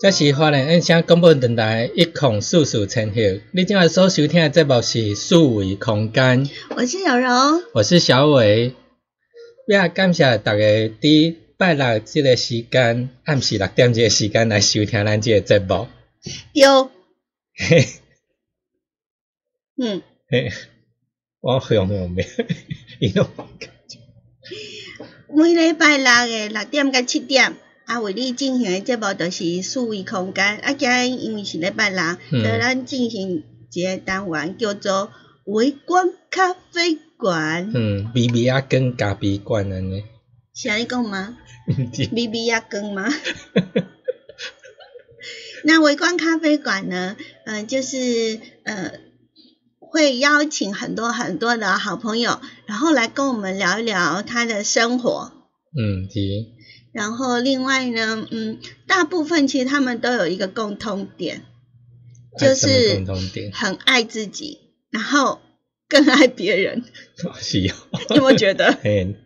这是华人音响广播电台一孔四四千赫，你今晚所收听的节目是数维空间。我是小柔，我是小伟。也感谢大家伫拜六这个时间，暗时六点这个时间来收听咱这个节目。有，嘿，嗯，嘿，我用用咩？伊拢每礼拜六诶六点到七点。啊，为你进行的节目就是数位空间。啊，今日因为是礼拜六，所以咱进行一个单元叫做微观咖啡馆。嗯，微微啊，跟咖啡馆安尼。是安尼讲吗？微微啊，跟吗？那微观咖啡馆呢？嗯，就是呃，会邀请很多很多的好朋友，然后来跟我们聊一聊他的生活。嗯，是。然后另外呢，嗯，大部分其实他们都有一个共通点，就是很爱自己，然后更爱别人。是哦，有没有觉得？嘿，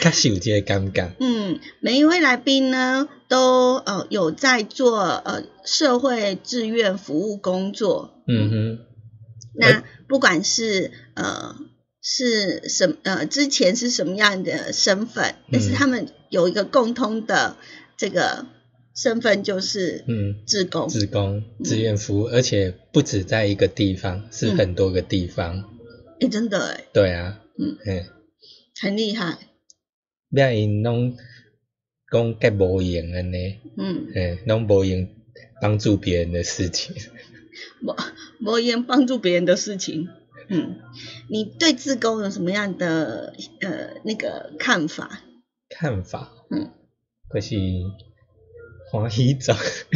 较有这个尴尬。嗯，每一位来宾呢，都呃有在做呃社会志愿服务工作。嗯哼。那不管是呃。是什呃？之前是什么样的身份？但是他们有一个共通的这个身份，就是嗯，志工，志工，志愿服务，而且不止在一个地方，是很多个地方。哎，真的哎。对啊。嗯。哎，很厉害。别因拢讲介无用安尼。嗯。哎，拢无用帮助别人的事情。无无用帮助别人的事情。嗯，你对自工有什么样的呃那个看法？看法，嗯，可是欢喜走，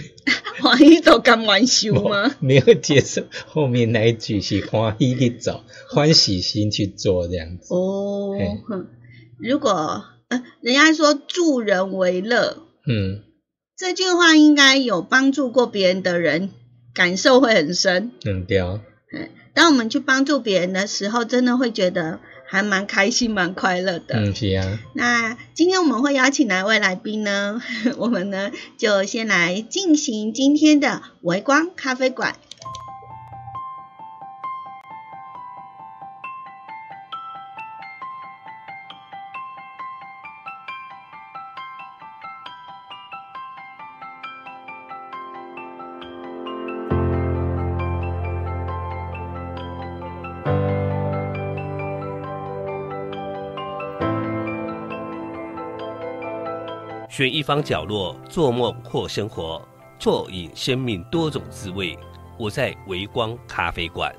欢喜走甘愿修吗？没有接受后面那一句是欢喜去走，欢喜心去做这样子。哦，如果呃人家说助人为乐，嗯，这句话应该有帮助过别人的人，感受会很深。嗯，对。嗯。当我们去帮助别人的时候，真的会觉得还蛮开心、蛮快乐的。嗯，是啊。那今天我们会邀请哪位来宾呢？我们呢就先来进行今天的微光咖啡馆。选一方角落，做梦或生活。啜饮生命多种滋味。我在微光咖啡馆。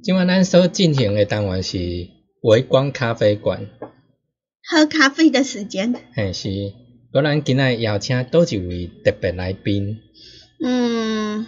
今晚咱所进行的单元是微光咖啡馆，喝咖啡的时间。嘿是，果咱今仔邀请叨一位特别来宾。嗯，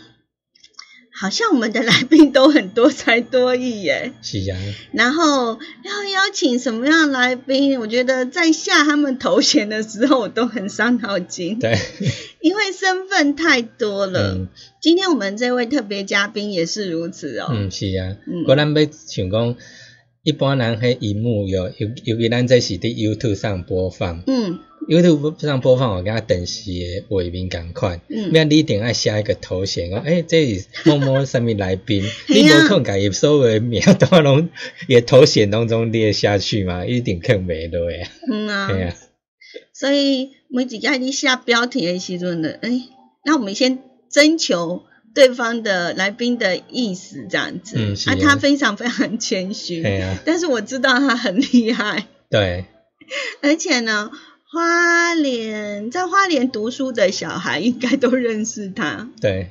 好像我们的来宾都很多才多艺耶。是啊。然后要邀请什么样来宾？我觉得在下他们头衔的时候，我都很伤脑筋。对。因为身份太多了。嗯。今天我们这位特别嘉宾也是如此哦。嗯，是啊。嗯。果然要想讲，一般人迄荧幕有尤尤其咱这是伫 YouTube 上播放。嗯。YouTube 上播放，我跟他电视的画面共款。嗯。那你一定要写一个头衔哦。诶，这是某某什么来宾？你无可能家己所有的名都拢也头衔当中列下去嘛？一定更没落呀。嗯啊。对啊。所以每一家你下标题的时阵呢，哎，那我们先征求对方的来宾的意思，这样子。嗯，啊，他非常非常谦虚。但是我知道他很厉害。对。而且呢，花莲在花莲读书的小孩应该都认识他。对。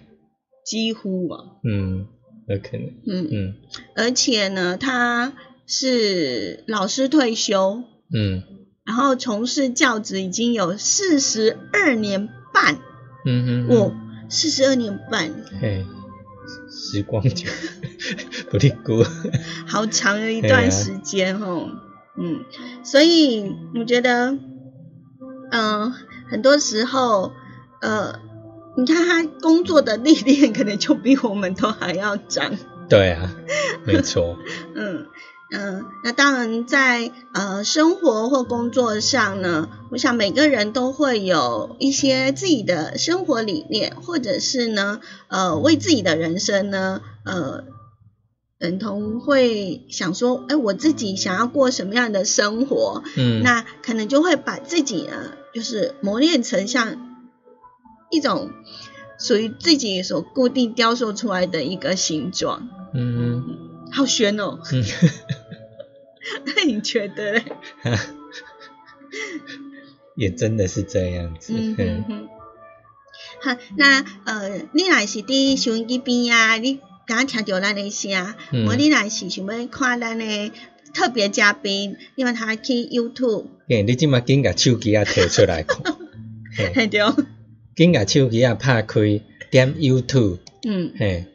几乎啊。嗯，有可能。嗯嗯。而且呢，他是老师退休。嗯。然后从事教职已经有四十二年半，嗯哼，哦，四十二年半，嘿，时光久，不离过，好长的一段时间哦，嗯，所以我觉得，嗯，很多时候，呃，你看他工作的历练可能就比我们都还要长，对啊，没错，嗯。嗯，那当然，在呃生活或工作上呢，我想每个人都会有一些自己的生活理念，或者是呢，呃，为自己的人生呢，呃，等同会想说，哎，我自己想要过什么样的生活？嗯，那可能就会把自己呢，就是磨练成像一种属于自己所固定雕塑出来的一个形状。嗯。好悬哦！那你觉得嘞？也真的是这样子。嗯好，那呃，你若是伫收音机边啊，你刚听到咱的声，我你若是想要看咱的特别嘉宾，因为他去 YouTube。嘿，你即马紧甲手机啊摕出来看。系对。紧甲手机啊拍开，点 YouTube。嗯。嘿。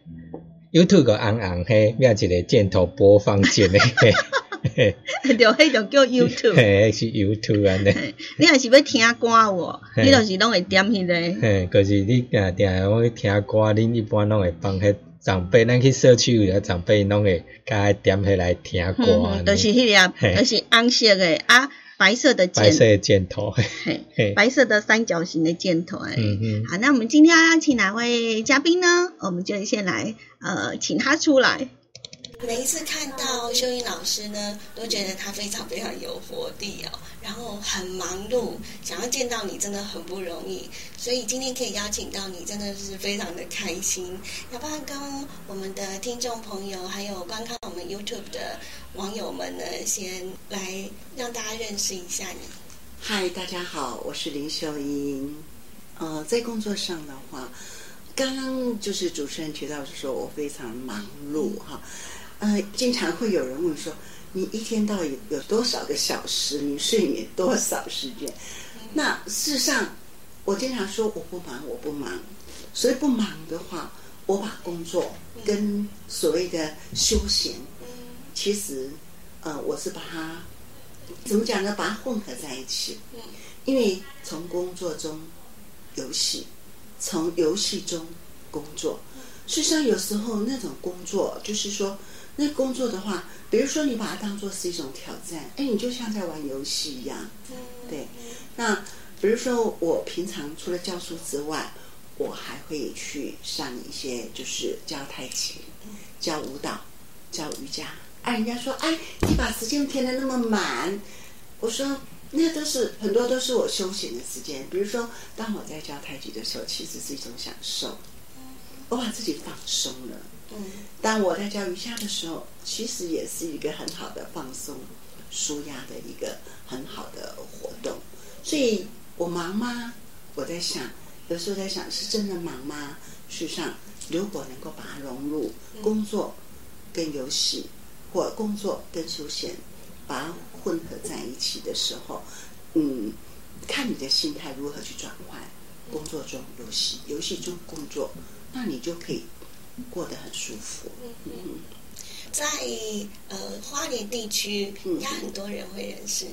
YouTube 个红红嘿，咩一个箭头播放键嘞？嘿，就迄就叫 YouTube。嘿，是 YouTube 安尼。你若是要听歌喎，你就是拢会点迄个。嘿，就是你定定讲去听歌，恁一般拢会放迄长辈，咱去社区有长辈拢会加点起来听歌。嗯，就是迄个，就是红色的啊。白色的白色的箭头，嘿，白色的三角形的箭头，嗯嗯。好，那我们今天要请哪位嘉宾呢？我们就先来呃，请他出来。每一次看到秀英老师呢，都觉得他非常非常有活力哦，然后很忙碌，想要见到你真的很不容易，所以今天可以邀请到你，真的是非常的开心。要不然跟我们的听众朋友还有观看我们 YouTube 的网友们呢，先来让大家认识一下你。嗨，大家好，我是林秀英。呃，在工作上的话。刚刚就是主持人提到说，我非常忙碌哈，呃，经常会有人问说，你一天到底有多少个小时？你睡眠多少时间？那事实上，我经常说我不忙，我不忙。所以不忙的话，我把工作跟所谓的休闲，其实呃，我是把它怎么讲呢？把它混合在一起。因为从工作中游戏。从游戏中工作，事实上有时候那种工作就是说，那工作的话，比如说你把它当做是一种挑战，哎，你就像在玩游戏一样，对。那比如说我平常除了教书之外，我还会去上一些就是教太极、教舞蹈、教瑜伽。哎，人家说，哎，你把时间填的那么满，我说。那都是很多都是我休闲的时间，比如说，当我在教太极的时候，其实是一种享受，我把自己放松了。嗯，当我在教瑜伽的时候，其实也是一个很好的放松、舒压的一个很好的活动。所以我忙吗？我在想，有时候在想，是真的忙吗？事实上，如果能够把它融入工作跟游戏，或工作跟休闲，把它。混合在一起的时候，嗯，看你的心态如何去转换。工作中游戏，游戏中工作，那你就可以过得很舒服。嗯，在呃花莲地区，应该很多人会认识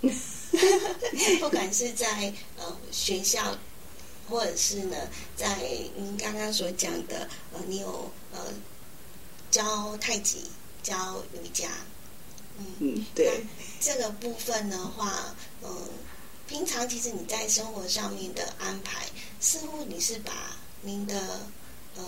你。不管是在呃学校，或者是呢，在您刚刚所讲的呃，你有呃教太极、教瑜伽。嗯，对，这个部分的话，嗯，平常其实你在生活上面的安排，似乎你是把您的呃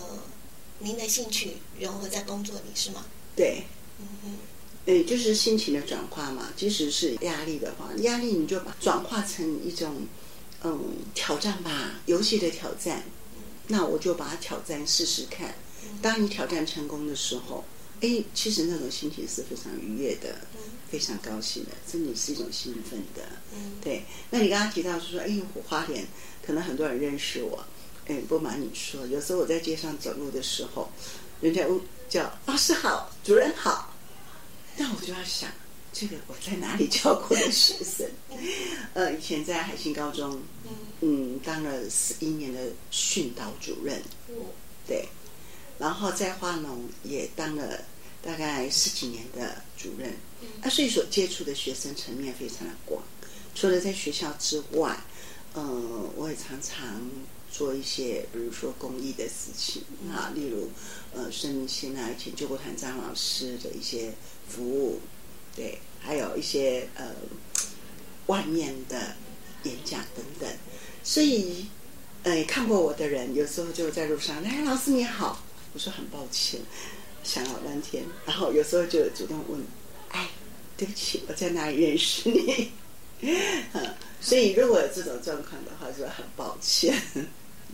您的兴趣融合在工作里，是吗？对，嗯嗯，对，就是心情的转化嘛。即使是压力的话，压力你就把转化成一种嗯挑战吧，游戏的挑战。那我就把它挑战试试看。当你挑战成功的时候。哎，其实那种心情是非常愉悦的，非常高兴的，真的是一种兴奋的。对，那你刚刚提到是说，哎，花莲可能很多人认识我。哎，不瞒你说，有时候我在街上走路的时候，人家叫老师好，主任好，那我就要想，这个我在哪里教过的学生？呃，以前在海信高中，嗯，当了十一年的训导主任。对。然后在花农也当了大概十几年的主任，啊，所以所接触的学生层面非常的广。除了在学校之外，嗯，我也常常做一些，比如说公益的事情啊，例如呃，生命线啊，以前救国团张老师的一些服务，对，还有一些呃外面的演讲等等。所以，呃，看过我的人，有时候就在路上，哎，老师你好。我说很抱歉，想了半天，然后有时候就主动问：“哎，对不起，我在哪里认识你？”嗯，所以如果有这种状况的话，就很抱歉。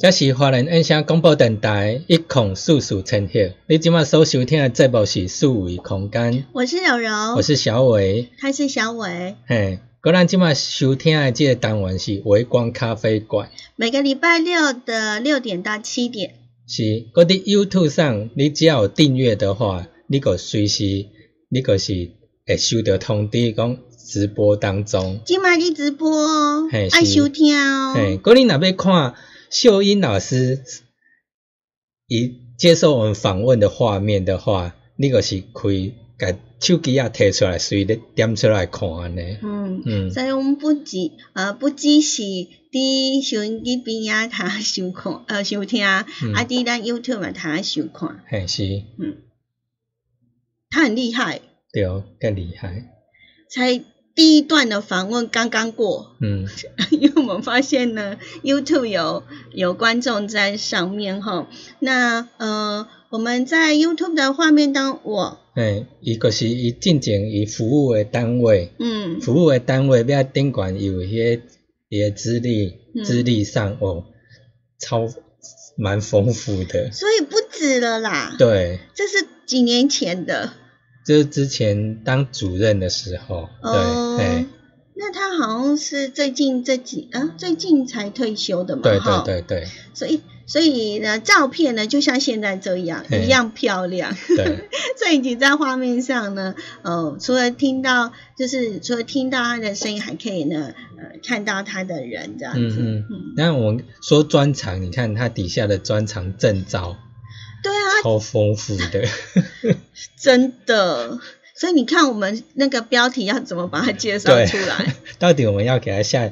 这是华人音响广播电台一孔四四千赫，你今麦所收听的节目是数位空间。我是柔柔，我是小伟，他是小伟。嘿，个咱今麦收听的这个单元是微光咖啡馆，每个礼拜六的六点到七点。是，嗰啲 YouTube 上，你只要有订阅的话，你个随时，你个是会收到通知讲直播当中。今麦你直播哦，爱收听哦。嘿，果你若要看。秀英老师一接受我们访问的画面的话，那个是可以把手机啊提出来，随的点出来看呢。嗯嗯，所以我们不只呃不只是伫收音机边啊他收看呃收听，啊伫咱 YouTube 嘛他收看。嘿是。嗯，他很厉害。对哦，更厉害。才。第一段的访问刚刚过，嗯，因为我们发现呢，YouTube 有有观众在上面哈，那呃，我们在 YouTube 的画面当我，哎，一个是以进前以服务的单位，嗯，服务的单位比较顶管有一些也资历资历上哦，超蛮丰富的，所以不止了啦，对，这是几年前的。就是之前当主任的时候，对，那他好像是最近这几啊，最近才退休的嘛，对对对对。所以所以呢，照片呢就像现在这样一样漂亮。对。所以你在画面上呢，哦，除了听到，就是除了听到他的声音，还可以呢，呃，看到他的人这样子。嗯嗯。那我们说专长，你看他底下的专长证照。对啊，超丰富的，真的。所以你看，我们那个标题要怎么把它介绍出来？到底我们要给他下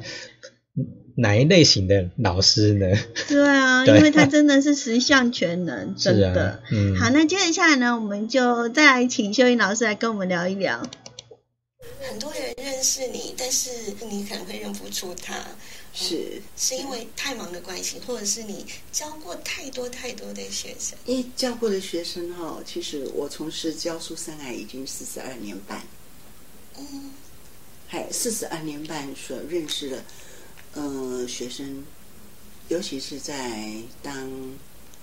哪一类型的老师呢？对啊，因为他真的是十项全能，真的。嗯。好，那接着下来呢，我们就再来请秀英老师来跟我们聊一聊。很多人认识你，但是你可能会认不出他。是是因为太忙的关系，或者是你教过太多太多的学生？因为教过的学生哈，其实我从事教书生涯已经四十二年半。嗯，还四十二年半所认识的，呃，学生，尤其是在当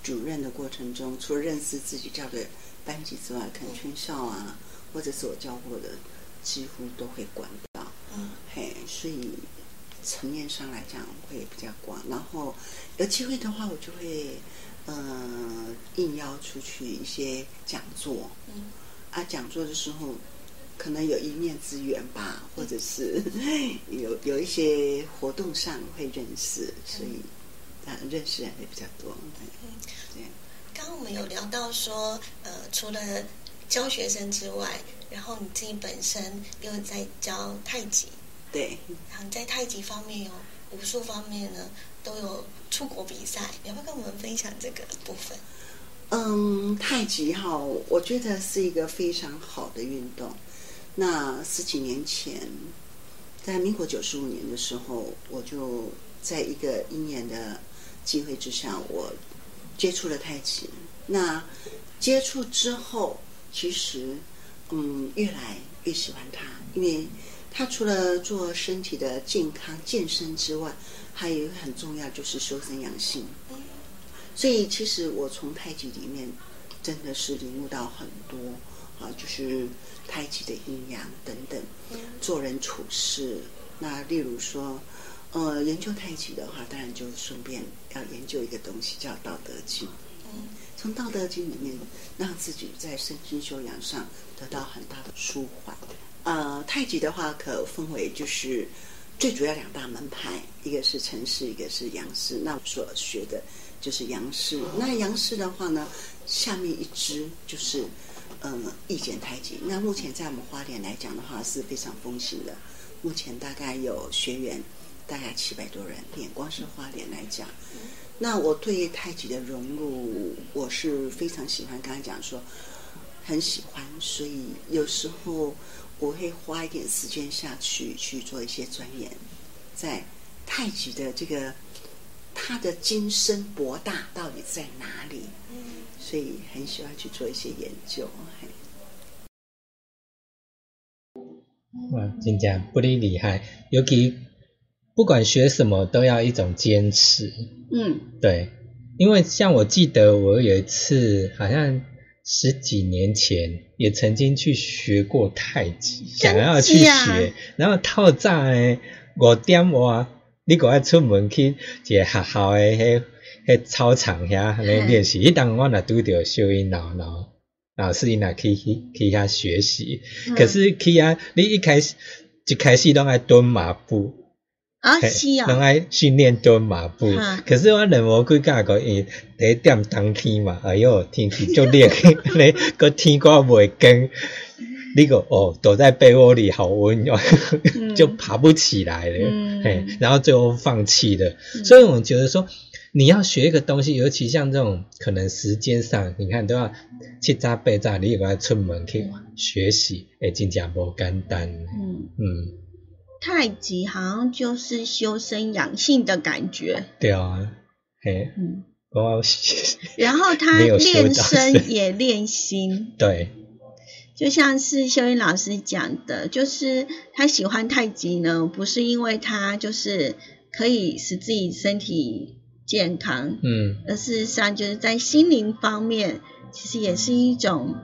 主任的过程中，除了认识自己教的班级之外，可能全校啊，或者是我教过的，几乎都会管到。嗯，嘿，所以。层面上来讲会比较广，然后有机会的话，我就会呃应邀出去一些讲座。嗯，啊，讲座的时候可能有一面之缘吧，或者是有有一些活动上会认识，所以啊认识人会比较多。嗯，对。刚刚我们有聊到说，呃，除了教学生之外，然后你自己本身又在教太极。对，然后在太极方面有武术方面呢，都有出国比赛，要不要跟我们分享这个部分？嗯，太极哈，我觉得是一个非常好的运动。那十几年前，在民国九十五年的时候，我就在一个因缘的机会之下，我接触了太极。那接触之后，其实嗯，越来越喜欢它，因为。他除了做身体的健康健身之外，还有一个很重要就是修身养性。所以其实我从太极里面真的是领悟到很多啊，就是太极的阴阳等等，做人处事。那例如说，呃，研究太极的话，当然就顺便要研究一个东西叫《道德经》。从《道德经》里面让自己在身心修养上得到很大的舒缓。呃，太极的话可分为就是最主要两大门派，一个是陈氏，一个是杨氏。那我所学的就是杨氏。那杨氏的话呢，下面一支就是嗯易简太极。那目前在我们花莲来讲的话是非常风行的，目前大概有学员大概七百多人，眼光是花莲来讲。那我对太极的融入，我是非常喜欢。刚才讲说很喜欢，所以有时候。我会花一点时间下去去做一些钻研，在太极的这个它的精深博大到底在哪里？嗯，所以很喜欢去做一些研究。哇，真正不离厉害！尤其不管学什么都要一种坚持。嗯，对，因为像我记得我有一次好像十几年前也曾经去学过太极，想要去学，然后套早诶五点哇，你赶快出门去一个学校诶迄迄操场遐来练习。一当我若拄着秀英老老老师因若去去去遐学习，可是去遐你一开始一开始拢爱蹲马步。啊，是啊，拢爱训练蹲马步。可是我认无几甲个，伊第一点冬天嘛，哎哟，天气就热，你个天光袂光，那个哦，躲在被窝里好温暖，就爬不起来了。嘿，然后最后放弃了。所以我觉得说，你要学一个东西，尤其像这种可能时间上，你看都要七扎八扎，你又要出门去学习，诶，真正无简单。嗯嗯。太极好像就是修身养性的感觉。对啊，嘿，嗯，我 然后他练身也练心。对，就像是秀英老师讲的，就是他喜欢太极呢，不是因为他就是可以使自己身体健康，嗯，而事实上就是在心灵方面，其实也是一种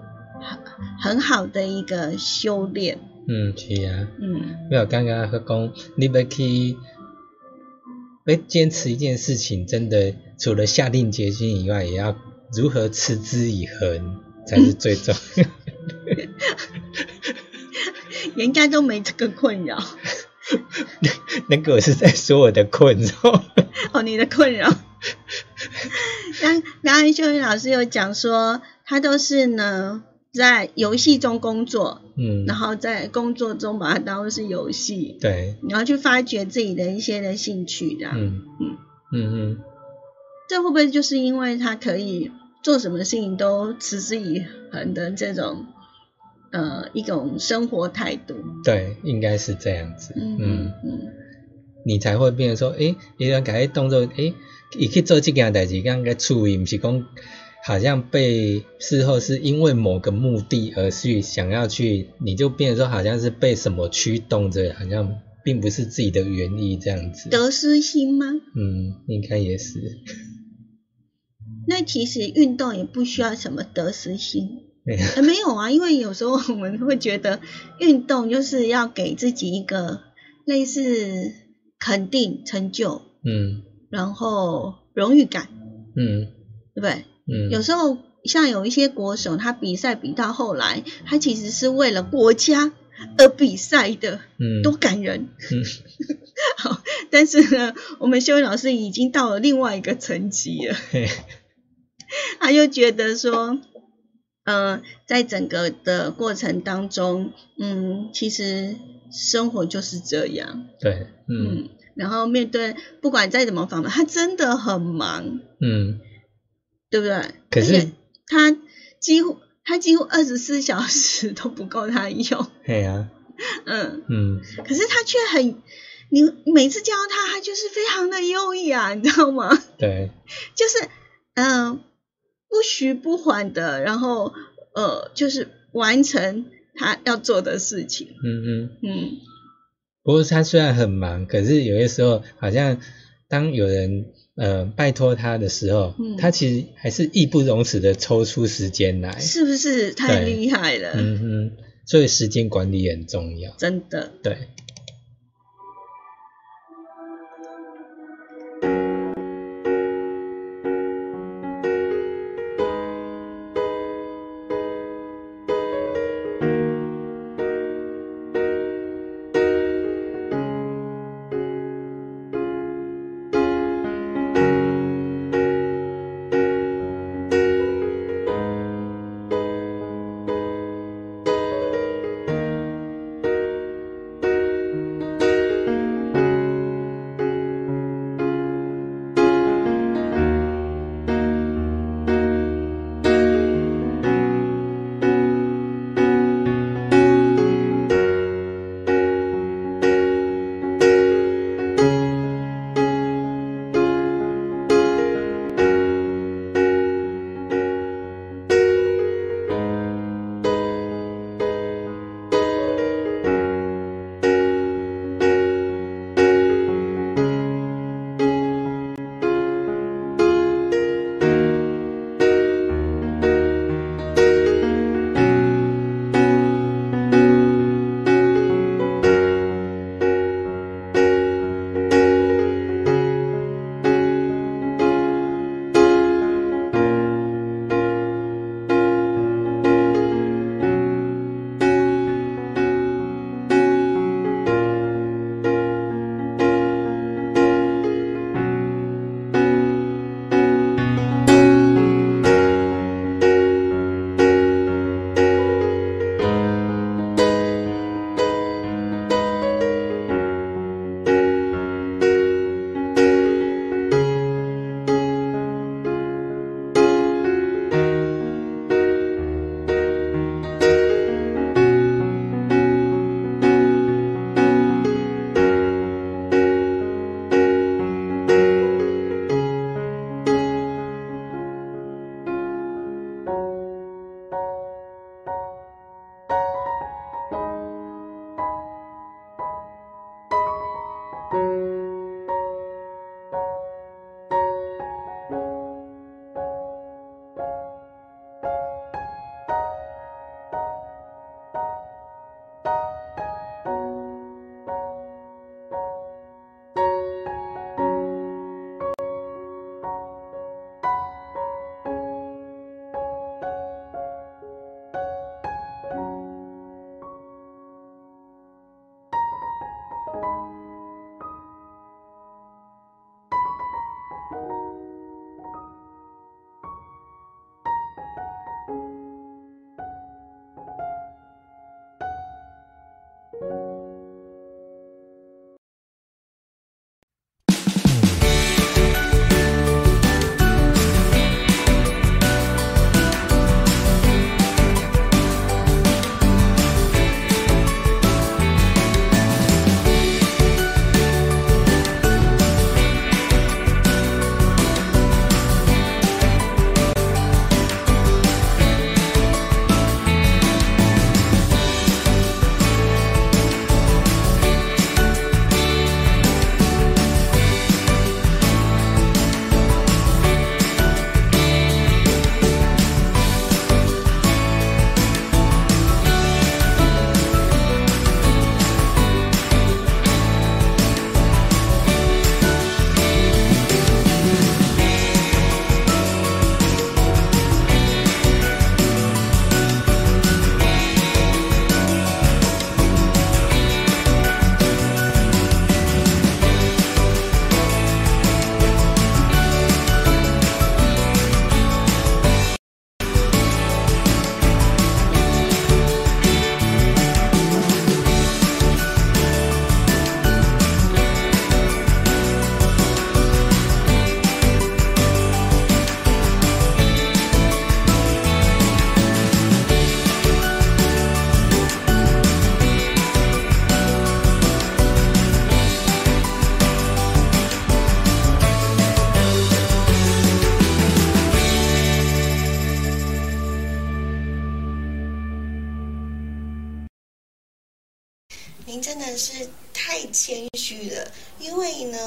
很很好的一个修炼。嗯，是啊，嗯，没有刚刚他讲，你要去要坚持一件事情，真的除了下定决心以外，也要如何持之以恒才是最重要。人家都没这个困扰。那个我是在说我的困扰。哦，你的困扰。刚刚刚秀英老师有讲说，他都是呢。在游戏中工作，嗯，然后在工作中把它当做是游戏，对，然后去发掘自己的一些的兴趣，这样，嗯。嗯。嗯嗯，这会不会就是因为他可以做什么事情都持之以恒的这种，呃，一种生活态度？对，应该是这样子，嗯嗯，你才会变成说，诶，一个改动作，诶，伊去做这件代志，刚刚处理，不是讲。好像被事后是因为某个目的而去想要去，你就变成说好像是被什么驱动着，好像并不是自己的原意这样子。得失心吗？嗯，应该也是。那其实运动也不需要什么得失心。没有啊，因为有时候我们会觉得运动就是要给自己一个类似肯定、成就，嗯，然后荣誉感，嗯，对不对？嗯，有时候像有一些国手，他比赛比到后来，他其实是为了国家而比赛的，嗯，多感人。嗯，好，但是呢，我们修老师已经到了另外一个层级了，他又觉得说，呃，在整个的过程当中，嗯，其实生活就是这样。对，嗯，然后面对不管再怎么访问，他真的很忙。嗯。对不对？可是他几乎他几乎二十四小时都不够他用。对呀。嗯嗯。可是他却很，你每次教他，他就是非常的优雅，你知道吗？对。就是嗯，不徐不缓的，然后呃，就是完成他要做的事情。嗯嗯嗯。不过他虽然很忙，可是有些时候好像当有人。呃，拜托他的时候，他其实还是义不容辞的抽出时间来，是不是？太厉害了？嗯哼，所以时间管理很重要，真的，对。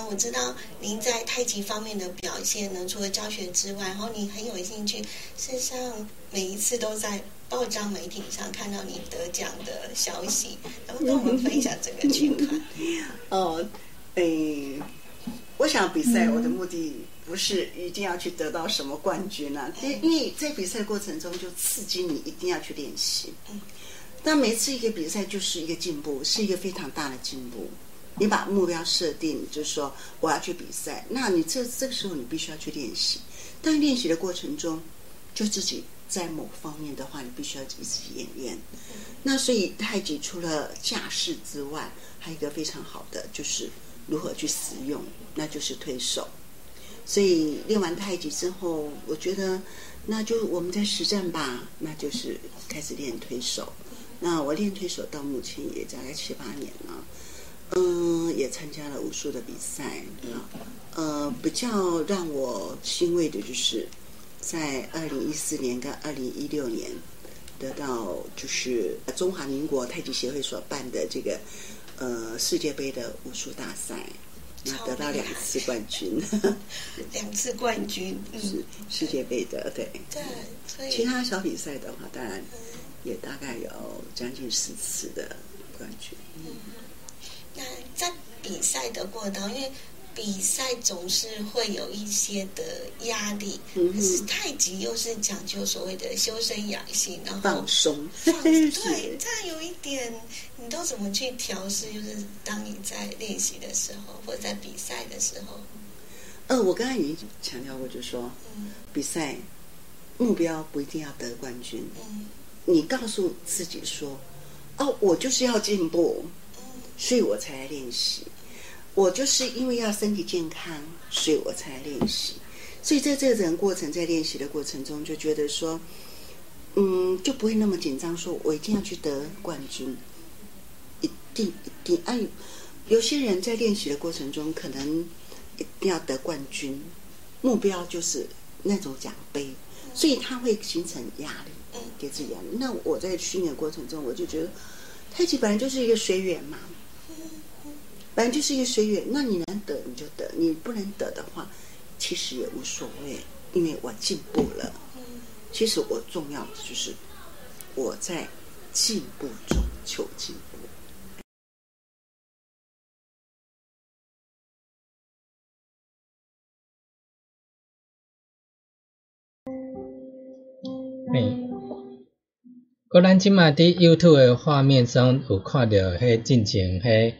我知道您在太极方面的表现呢，除了教学之外，然后你很有兴趣，事实上每一次都在报章媒体上看到你得奖的消息，然后跟我们分享这个情况。哦，诶，我想比赛我的目的不是一定要去得到什么冠军啊，因因为在比赛过程中就刺激你一定要去练习。嗯。那每次一个比赛就是一个进步，是一个非常大的进步。你把目标设定，就是说我要去比赛，那你这这个时候你必须要去练习。但练习的过程中，就自己在某方面的话，你必须要自己演练。那所以太极除了架势之外，还有一个非常好的就是如何去使用，那就是推手。所以练完太极之后，我觉得那就我们在实战吧，那就是开始练推手。那我练推手到目前也大概七八年了，嗯，也参加了武术的比赛啊，呃，比较让我欣慰的就是，在二零一四年跟二零一六年得到就是中华民国太极协会所办的这个呃世界杯的武术大赛，那得到两次冠军，两次冠军是世界杯的对，对，所以其他小比赛的话，当然。也大概有将近十次的冠军。嗯，那在比赛的过程当中，因为比赛总是会有一些的压力，可是太极又是讲究所谓的修身养性，然后放松。对，这样有一点，你都怎么去调试？就是当你在练习的时候，或者在比赛的时候。呃，我刚才已经强调过，就说，嗯，比赛目标不一定要得冠军。嗯。你告诉自己说：“哦，我就是要进步，所以我才来练习。我就是因为要身体健康，所以我才来练习。所以在这个过程，在练习的过程中，就觉得说，嗯，就不会那么紧张，说我一定要去得冠军，一定一定。哎，有些人在练习的过程中，可能一定要得冠军，目标就是那种奖杯，所以他会形成压力。”给自己压力。那我在训练过程中，我就觉得太极本来就是一个随缘嘛，本来就是一个随缘。那你能得你就得，你不能得的话，其实也无所谓，因为我进步了。其实我重要的就是我在进步中求进步。我咱即马伫 YouTube 的画面中有看到，迄进前迄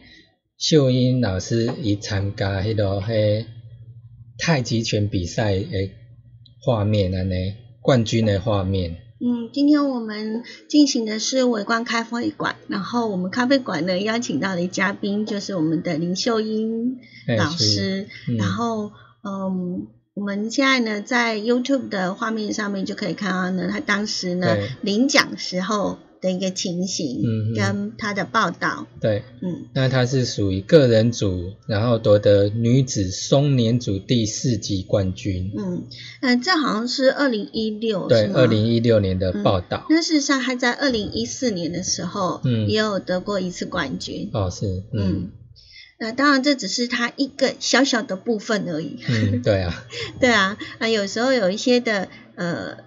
秀英老师伊参加迄个迄太极拳比赛的画面安尼，冠军的画面。嗯，今天我们进行的是围观咖啡馆，然后我们咖啡馆呢邀请到的嘉宾就是我们的林秀英老师，然后嗯。我们现在呢，在 YouTube 的画面上面就可以看到呢，他当时呢领奖时候的一个情形，嗯，跟他的报道。对，嗯，那他是属于个人组，然后夺得女子松年组第四级冠军。嗯，呃，这好像是二零一六，对，二零一六年的报道。那事实上，他在二零一四年的时候，嗯，也有得过一次冠军。哦，是，嗯。那当然，这只是他一个小小的部分而已。嗯，对啊，对啊，啊，有时候有一些的呃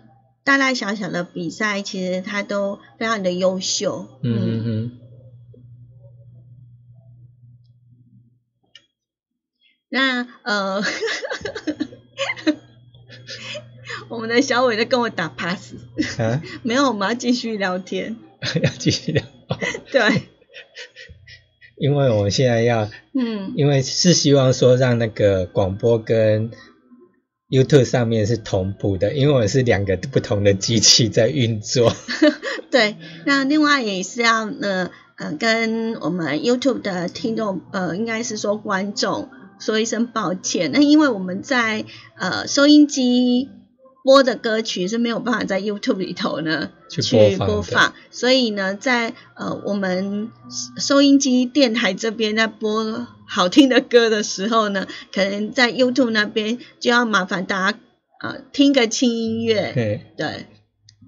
大大小小的比赛，其实他都非常的优秀。嗯嗯。那呃，我们的小伟在跟我打 pass。啊？没有，我们要继续聊天。要继续聊。对。因为我们现在要，嗯，因为是希望说让那个广播跟 YouTube 上面是同步的，因为我是两个不同的机器在运作。对，那另外也是要呃呃跟我们 YouTube 的听众呃应该是说观众说一声抱歉，那因为我们在呃收音机。播的歌曲是没有办法在 YouTube 里头呢去播放，所以呢，在呃我们收音机电台这边在播好听的歌的时候呢，可能在 YouTube 那边就要麻烦大家啊听个轻音乐，对对。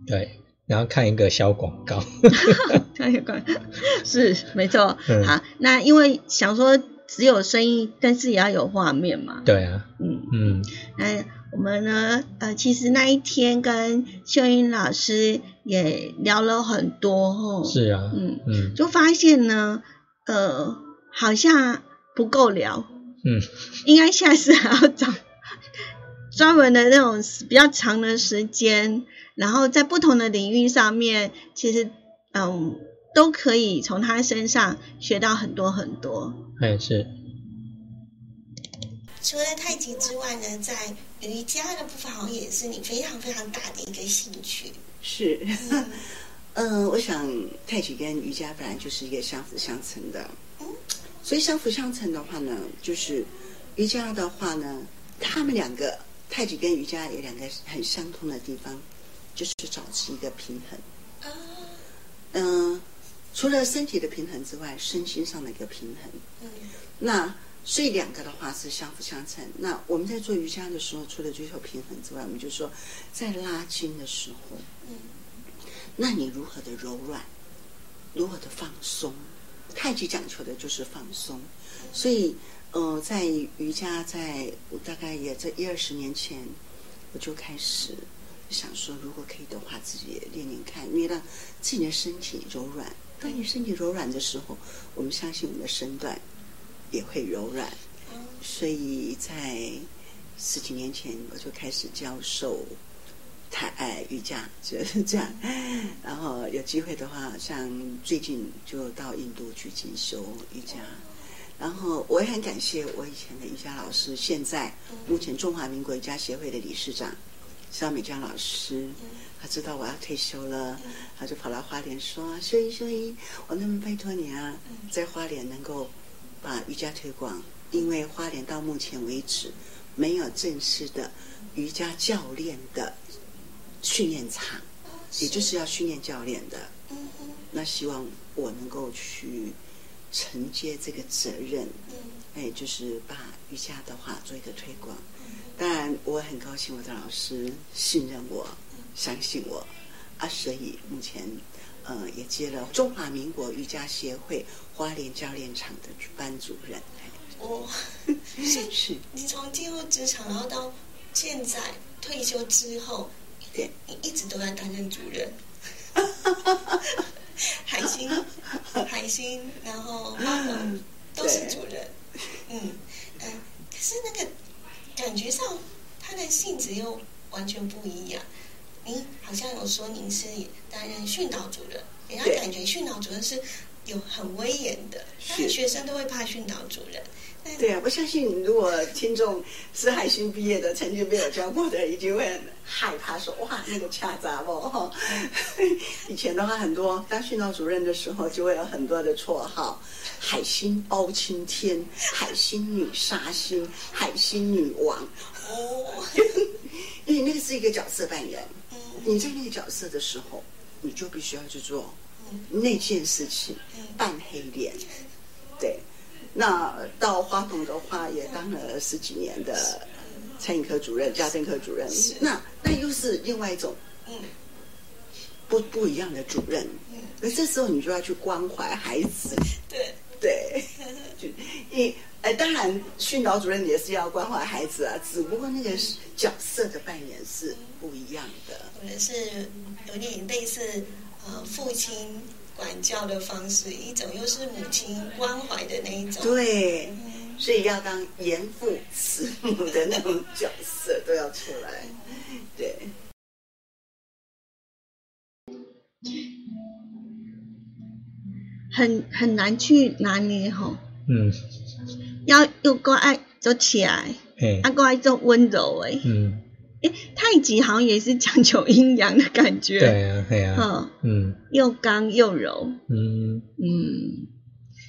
对，然后看一个小广告，看一个广告。是没错。好，那因为想说只有声音，但是也要有画面嘛。对啊。嗯。嗯。那我们呢？呃，其实那一天跟秀英老师也聊了很多吼。是啊。嗯嗯。就发现呢，呃，好像不够聊。嗯。应该下次还要找专门的那种比较长的时间。然后在不同的领域上面，其实嗯都可以从他身上学到很多很多。哎，是。除了太极之外呢，在瑜伽的部分好像也是你非常非常大的一个兴趣。是，嗯，我想太极跟瑜伽本来就是一个相辅相成的。嗯。所以相辅相成的话呢，就是瑜伽的话呢，他们两个太极跟瑜伽有两个很相通的地方。就是找持一个平衡，嗯，除了身体的平衡之外，身心上的一个平衡。嗯，那所以两个的话是相辅相成。那我们在做瑜伽的时候，除了追求平衡之外，我们就说在拉筋的时候，嗯，那你如何的柔软，如何的放松？太极讲求的就是放松。所以，呃，在瑜伽，在大概也在一二十年前，我就开始。想说，如果可以的话，自己也练练看，因为让自己的身体柔软。当你身体柔软的时候，我们相信我们的身段也会柔软。所以在十几年前，我就开始教授太爱瑜伽，就是这样。然后有机会的话，像最近就到印度去进修瑜伽。然后我也很感谢我以前的瑜伽老师，现在目前中华民国瑜伽协会的理事长。肖美江老师，他知道我要退休了，他就跑来花莲说：“秀英，秀英，我能不能拜托你啊，在花莲能够把瑜伽推广？因为花莲到目前为止没有正式的瑜伽教练的训练场，也就是要训练教练的。那希望我能够去承接这个责任，哎，就是把瑜伽的话做一个推广。”当然，我很高兴我的老师信任我，相信我啊，所以目前呃也接了中华民国瑜伽协会花莲教练场的班主任。哦，是，你从进入职场，然后到现在退休之后，对，你一直都在担任主任。海星，海星，然后妈妈 都是主任。嗯嗯，可是那个。感觉上，他的性质又完全不一样。您好像有说您是担任训导主任，人家感觉训导主任是有很威严的，学生都会怕训导主任。对啊，我相信如果听众是海星毕业的，曾经被我教过的，一定会很害怕说哇那个恰杂不？以前的话，很多当训导主任的时候，就会有很多的绰号：海星包青天、海星女杀星、海星女王。哦，因为那个是一个角色扮演。你在那个角色的时候，你就必须要去做那件事情，扮黑脸。对。那到花童的话，也当了十几年的餐饮科主任、家政科主任。那那又是另外一种，嗯，不不一样的主任。嗯，那这时候你就要去关怀孩子。对 对，就一哎，当然训导主任也是要关怀孩子啊，只不过那个角色的扮演是不一样的。可能是有点类似呃父亲。管教的方式，一种又是母亲关怀的那一种，对，所以要当严父慈母的那种角色都要出来，对，很很难去拿捏吼，嗯，要又够爱做起来，啊，够爱做温柔诶，嗯。哎，太极好像也是讲求阴阳的感觉。对啊，对啊。嗯，又刚又柔。嗯嗯，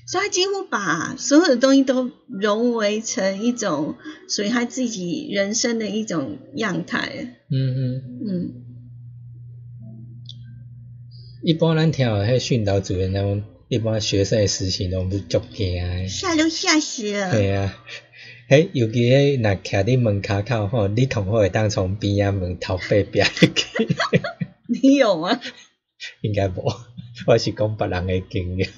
所以他几乎把所有的东西都融为成一种属于他自己人生的一种样态。嗯嗯嗯。一般咱听迄训导主任那种，一般学生的事情拢不足惊诶。吓都吓死了。对啊。嘿，尤其迄若徛伫门口口吼，你同学会当从边仔门头背边去。你有吗？应该无。我是讲别人的经验。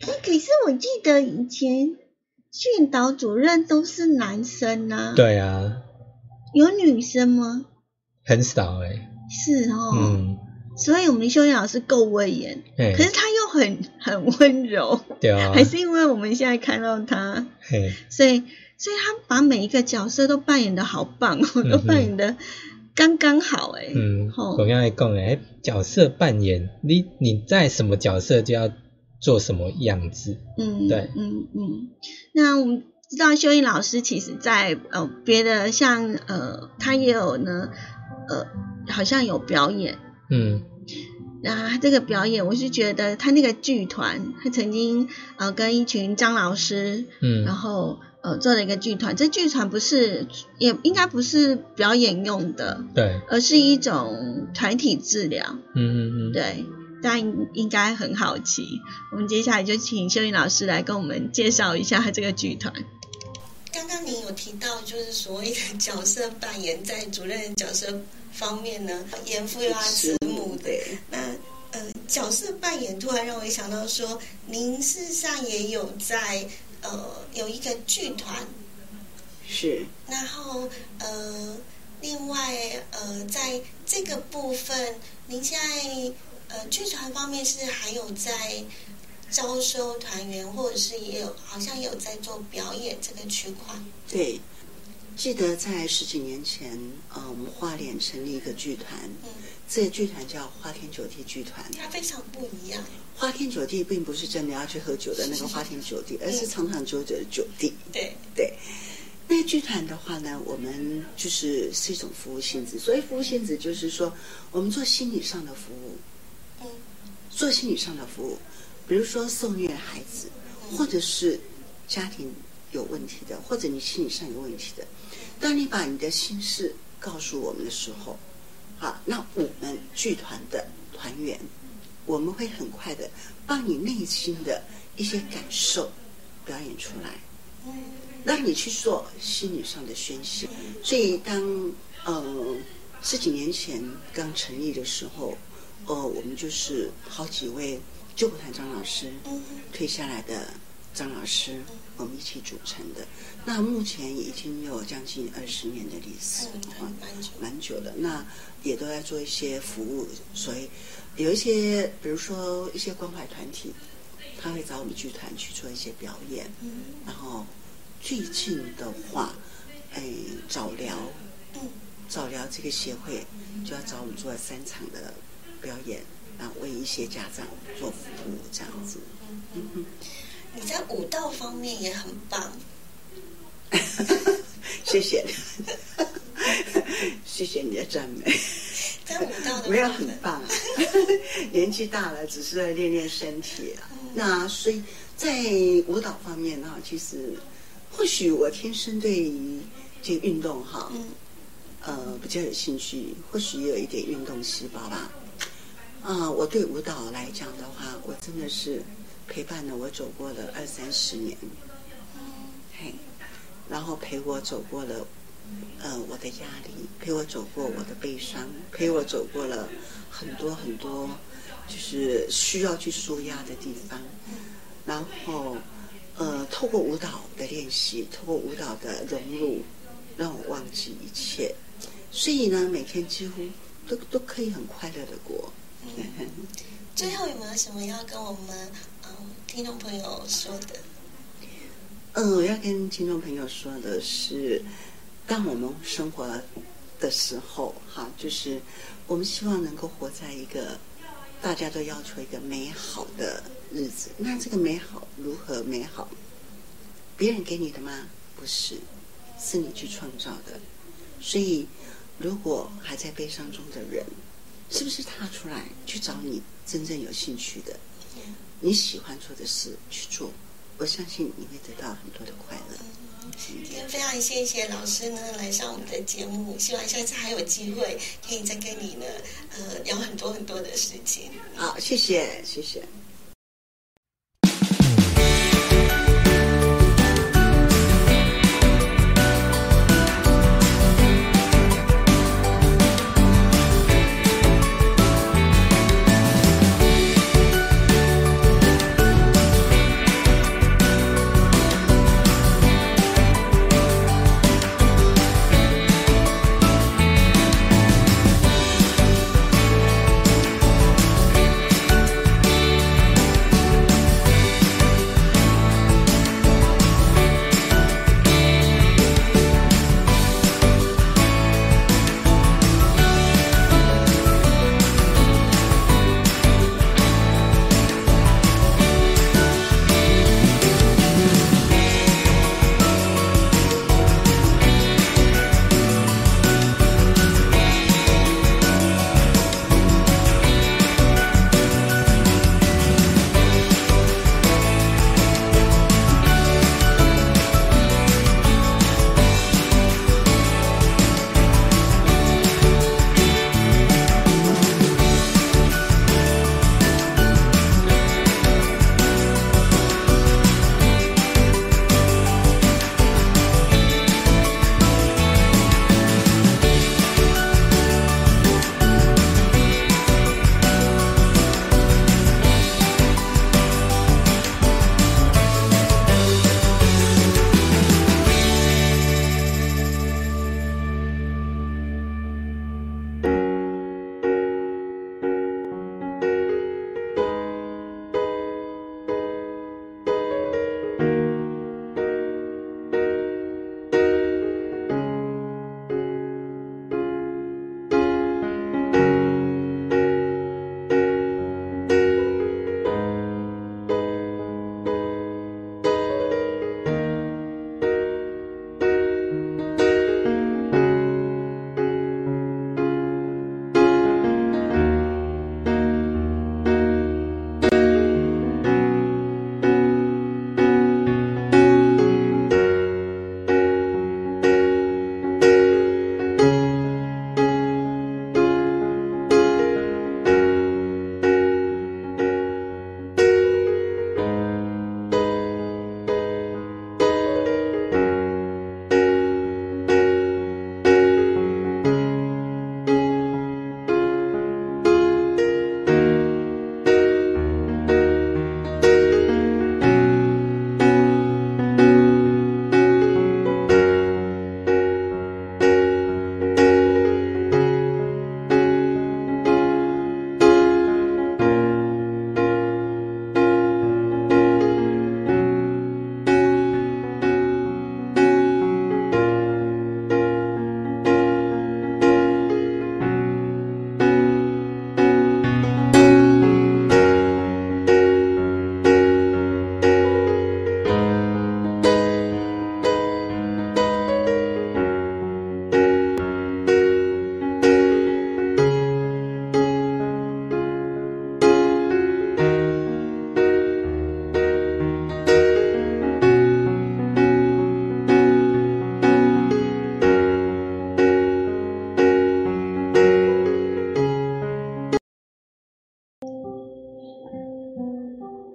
可是我记得以前训导主任都是男生啊。对啊。有女生吗？很少哎。是哦。嗯。所以我们修言老师够威严，可是他又很很温柔。对啊。还是因为我们现在看到他，所以所以他把每一个角色都扮演的好棒哦，都扮演的刚刚好哎。嗯。同样来讲哎，角色扮演，你你在什么角色就要。做什么样子？嗯，对，嗯嗯。那我们知道修英老师其实，在呃别的像呃，他也有呢，呃，好像有表演。嗯。那这个表演，我是觉得他那个剧团，他曾经呃跟一群张老师，嗯，然后呃做了一个剧团。这剧团不是，也应该不是表演用的，对，而是一种团体治疗。嗯嗯嗯，对。但应该很好奇，我们接下来就请秀英老师来跟我们介绍一下他这个剧团。刚刚您有提到，就是所谓的角色扮演，在主任角色方面呢，严父又要慈母的。那呃，角色扮演突然让我想到说，您事实上也有在呃有一个剧团，是。然后呃，另外呃，在这个部分，您现在。呃，剧团方面是还有在招收团员，或者是也有好像有在做表演这个区块。对，记得在十几年前，呃，我们花莲成立一个剧团，嗯，这个剧团叫花天酒地剧团。它非常不一样。花天酒地并不是真的要去喝酒的那个花天酒地，而是长长久久的酒地。对对，那剧团的话呢，我们就是是一种服务性质，所以服务性质就是说，我们做心理上的服务。做心理上的服务，比如说受虐孩子，或者是家庭有问题的，或者你心理上有问题的，当你把你的心事告诉我们的时候，好，那我们剧团的团员，我们会很快的帮你内心的一些感受表演出来，让你去做心理上的宣泄。所以当呃十几年前刚成立的时候。哦，我们就是好几位救国团张老师，退下来的张老师，我们一起组成的。那目前已经有将近二十年的历史，蛮久，蛮久的。那也都在做一些服务，所以有一些，比如说一些关怀团体，他会找我们剧团去做一些表演。然后最近的话，哎，早疗，早疗这个协会就要找我们做三场的。表演，然后为一些家长做服务，这样子。你在舞蹈方面也很棒。谢谢，谢谢你的赞美。在舞蹈的没有很棒啊，年纪大了，只是在练练身体。那所以在舞蹈方面呢，其实或许我天生对于这个运动哈，呃，比较有兴趣，或许也有一点运动细胞吧。啊，我对舞蹈来讲的话，我真的是陪伴了我走过了二三十年，嘿，然后陪我走过了，呃，我的压力，陪我走过我的悲伤，陪我走过了很多很多，就是需要去舒压的地方，然后，呃，透过舞蹈的练习，透过舞蹈的融入，让我忘记一切，所以呢，每天几乎都都可以很快乐的过。最后有没有什么要跟我们听众朋友说的？嗯，我要跟听众朋友说的是，当我们生活的时候，哈，就是我们希望能够活在一个大家都要求一个美好的日子。那这个美好如何美好？别人给你的吗？不是，是你去创造的。所以，如果还在悲伤中的人，是不是踏出来去找你真正有兴趣的、你喜欢做的事去做？我相信你会得到很多的快乐。今天非常谢谢老师呢来上我们的节目，希望下次还有机会可以再跟你呢呃聊很多很多的事情。好，谢谢，谢谢。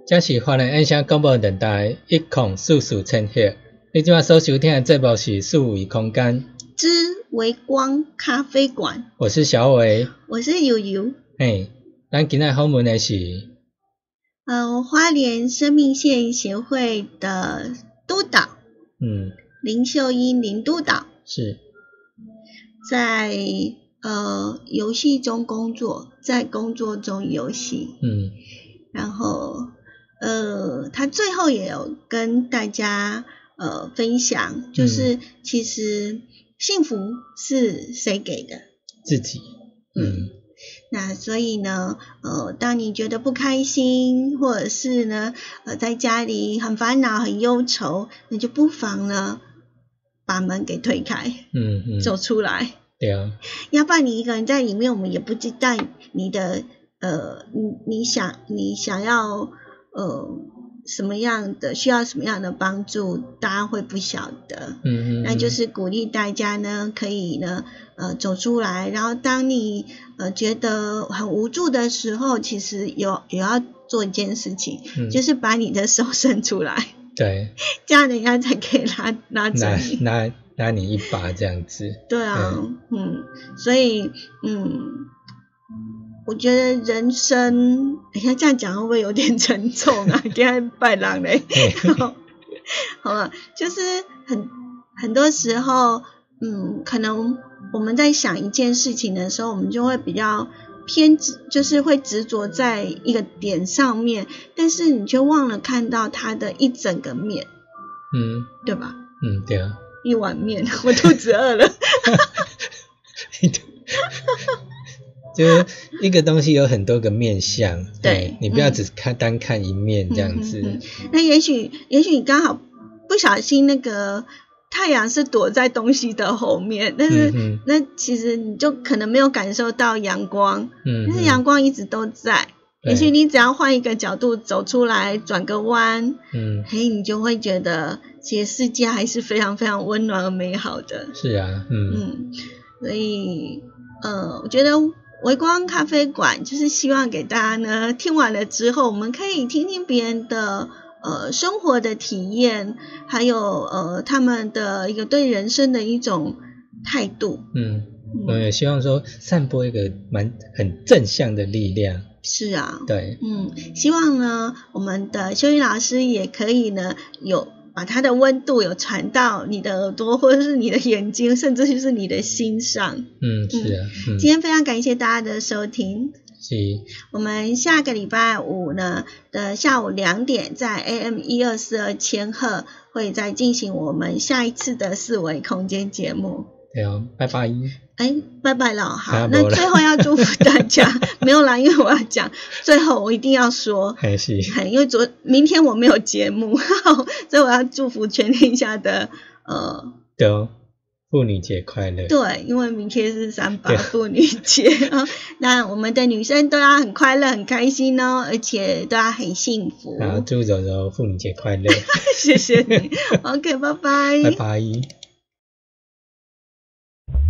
这是华人音响广播电台一孔四四千赫。你今晚所收听的节目是数位空间之微光咖啡馆。我是小伟，我是悠悠。嘿，咱今日访问的是，呃，花莲生命线协会的督导，嗯，林秀英林督导是，在呃游戏中工作，在工作中游戏，嗯，然后。呃，他最后也有跟大家呃分享，就是其实幸福是谁给的？自己。嗯。那所以呢，呃，当你觉得不开心，或者是呢，呃，在家里很烦恼、很忧愁，那就不妨呢，把门给推开，嗯嗯，走出来。对啊。要不然你一个人在里面，我们也不知道你的呃，你你想你想要。呃，什么样的需要什么样的帮助，大家会不晓得。嗯嗯。那就是鼓励大家呢，可以呢，呃，走出来。然后当你呃觉得很无助的时候，其实有也要做一件事情，就是把你的手伸出来。对。这样人家才可以拉拉着你，拉拉你一把这样子。对啊，嗯，所以嗯。我觉得人生，哎呀，这样讲会不会有点沉重啊？给他拜郎嘞，好了，就是很很多时候，嗯，可能我们在想一件事情的时候，我们就会比较偏执，就是会执着在一个点上面，但是你却忘了看到它的一整个面，嗯，对吧？嗯，对啊，一碗面，我肚子饿了。就是一个东西有很多个面相，对你不要只看单看一面这样子。那也许也许你刚好不小心那个太阳是躲在东西的后面，但是那其实你就可能没有感受到阳光，但是阳光一直都在。也许你只要换一个角度走出来，转个弯，嗯，嘿，你就会觉得其实世界还是非常非常温暖而美好的。是啊，嗯嗯，所以呃，我觉得。微光咖啡馆就是希望给大家呢，听完了之后，我们可以听听别人的呃生活的体验，还有呃他们的一个对人生的一种态度。嗯，我也希望说散播一个蛮很正向的力量。是啊，对，嗯，希望呢我们的修瑜老师也可以呢有。把它的温度有传到你的耳朵，或者是你的眼睛，甚至就是你的心上。嗯，是啊。今天非常感谢大家的收听。是。我们下个礼拜五呢的下午两点，在 AM 一二四二千赫会再进行我们下一次的四维空间节目。对哦，拜拜。哎，拜拜了，好，那最后要祝福大家，没有啦，因为我要讲，最后我一定要说，还是，因为昨明天我没有节目，所以我要祝福全天下的呃，对，妇女节快乐，对，因为明天是三八妇女节啊，那我们的女生都要很快乐、很开心哦，而且都要很幸福。好，祝柔柔妇女节快乐，谢谢你，OK，拜拜，拜拜。